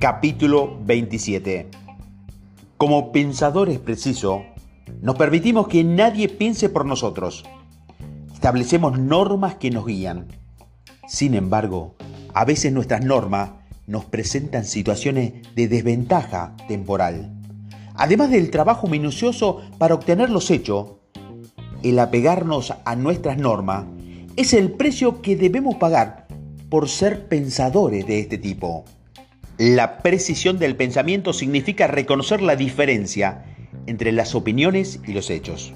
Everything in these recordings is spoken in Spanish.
Capítulo 27. Como pensadores precisos, nos permitimos que nadie piense por nosotros. Establecemos normas que nos guían. Sin embargo, a veces nuestras normas nos presentan situaciones de desventaja temporal. Además del trabajo minucioso para obtener los hechos, el apegarnos a nuestras normas es el precio que debemos pagar por ser pensadores de este tipo. La precisión del pensamiento significa reconocer la diferencia entre las opiniones y los hechos.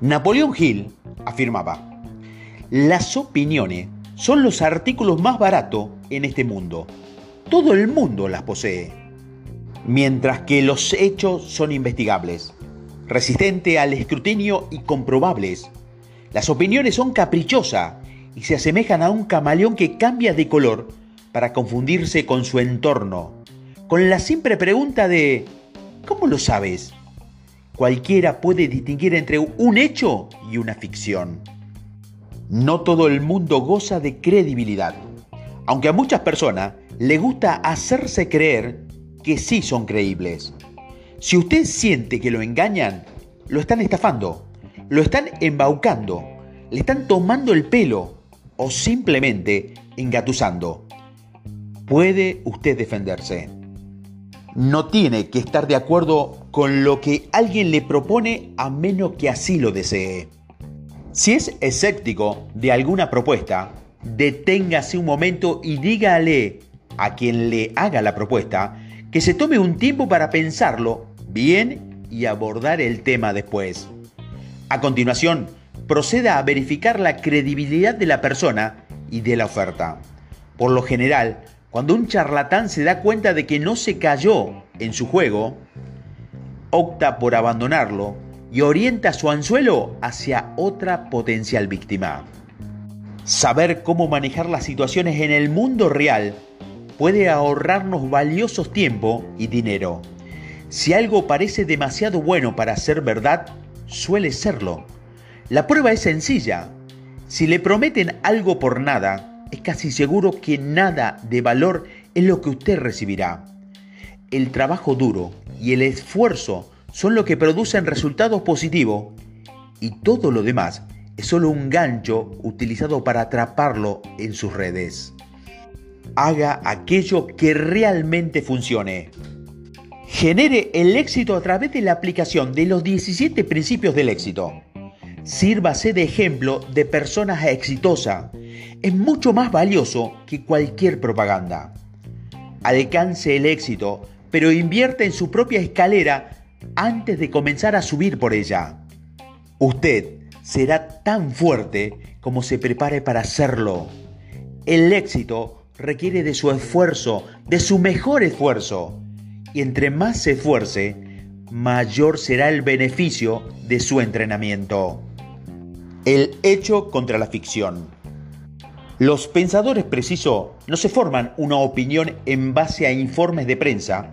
Napoleón Hill afirmaba, las opiniones son los artículos más baratos en este mundo. Todo el mundo las posee. Mientras que los hechos son investigables, resistentes al escrutinio y comprobables. Las opiniones son caprichosas y se asemejan a un camaleón que cambia de color para confundirse con su entorno, con la simple pregunta de ¿cómo lo sabes? Cualquiera puede distinguir entre un hecho y una ficción. No todo el mundo goza de credibilidad, aunque a muchas personas le gusta hacerse creer que sí son creíbles. Si usted siente que lo engañan, lo están estafando, lo están embaucando, le están tomando el pelo o simplemente engatusando puede usted defenderse. No tiene que estar de acuerdo con lo que alguien le propone a menos que así lo desee. Si es escéptico de alguna propuesta, deténgase un momento y dígale a quien le haga la propuesta que se tome un tiempo para pensarlo bien y abordar el tema después. A continuación, proceda a verificar la credibilidad de la persona y de la oferta. Por lo general, cuando un charlatán se da cuenta de que no se cayó en su juego, opta por abandonarlo y orienta su anzuelo hacia otra potencial víctima. Saber cómo manejar las situaciones en el mundo real puede ahorrarnos valiosos tiempo y dinero. Si algo parece demasiado bueno para ser verdad, suele serlo. La prueba es sencilla. Si le prometen algo por nada, es casi seguro que nada de valor es lo que usted recibirá. El trabajo duro y el esfuerzo son lo que producen resultados positivos y todo lo demás es solo un gancho utilizado para atraparlo en sus redes. Haga aquello que realmente funcione. Genere el éxito a través de la aplicación de los 17 principios del éxito. Sírvase de ejemplo de personas exitosas es mucho más valioso que cualquier propaganda. Alcance el éxito, pero invierta en su propia escalera antes de comenzar a subir por ella. Usted será tan fuerte como se prepare para hacerlo. El éxito requiere de su esfuerzo, de su mejor esfuerzo. Y entre más se esfuerce, mayor será el beneficio de su entrenamiento. El hecho contra la ficción. Los pensadores precisos no se forman una opinión en base a informes de prensa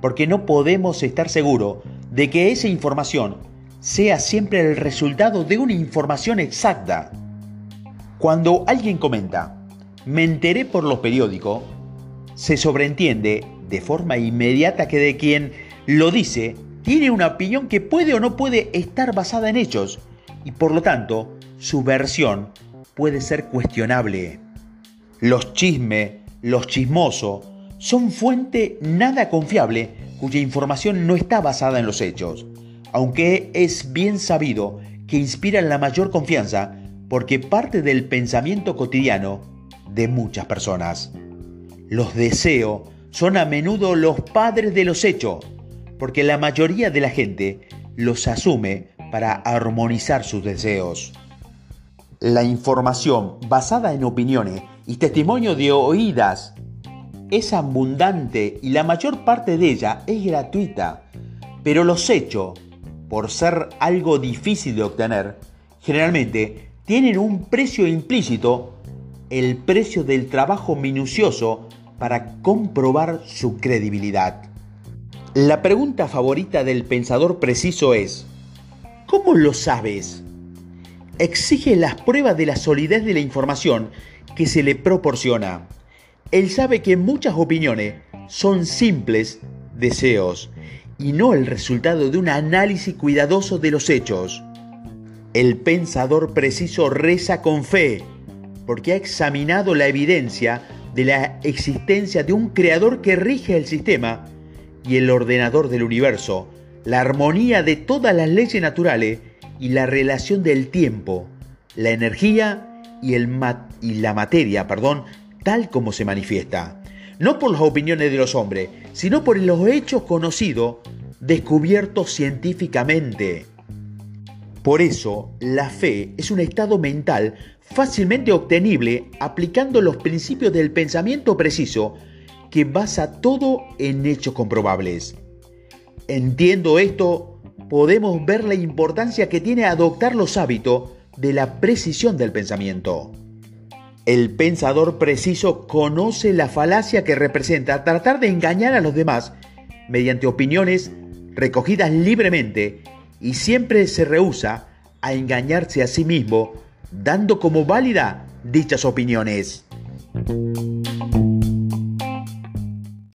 porque no podemos estar seguros de que esa información sea siempre el resultado de una información exacta. Cuando alguien comenta, me enteré por los periódicos, se sobreentiende de forma inmediata que de quien lo dice tiene una opinión que puede o no puede estar basada en hechos y por lo tanto su versión puede ser cuestionable. Los chismes, los chismosos, son fuente nada confiable cuya información no está basada en los hechos, aunque es bien sabido que inspiran la mayor confianza porque parte del pensamiento cotidiano de muchas personas. Los deseos son a menudo los padres de los hechos, porque la mayoría de la gente los asume para armonizar sus deseos. La información basada en opiniones y testimonio de oídas es abundante y la mayor parte de ella es gratuita, pero los hechos, por ser algo difícil de obtener, generalmente tienen un precio implícito, el precio del trabajo minucioso para comprobar su credibilidad. La pregunta favorita del pensador preciso es, ¿cómo lo sabes? Exige las pruebas de la solidez de la información que se le proporciona. Él sabe que muchas opiniones son simples deseos y no el resultado de un análisis cuidadoso de los hechos. El pensador preciso reza con fe porque ha examinado la evidencia de la existencia de un creador que rige el sistema y el ordenador del universo, la armonía de todas las leyes naturales y la relación del tiempo, la energía y, el y la materia, perdón, tal como se manifiesta. No por las opiniones de los hombres, sino por los hechos conocidos, descubiertos científicamente. Por eso, la fe es un estado mental fácilmente obtenible aplicando los principios del pensamiento preciso que basa todo en hechos comprobables. Entiendo esto, podemos ver la importancia que tiene adoptar los hábitos de la precisión del pensamiento. El pensador preciso conoce la falacia que representa tratar de engañar a los demás mediante opiniones recogidas libremente y siempre se rehúsa a engañarse a sí mismo dando como válida dichas opiniones.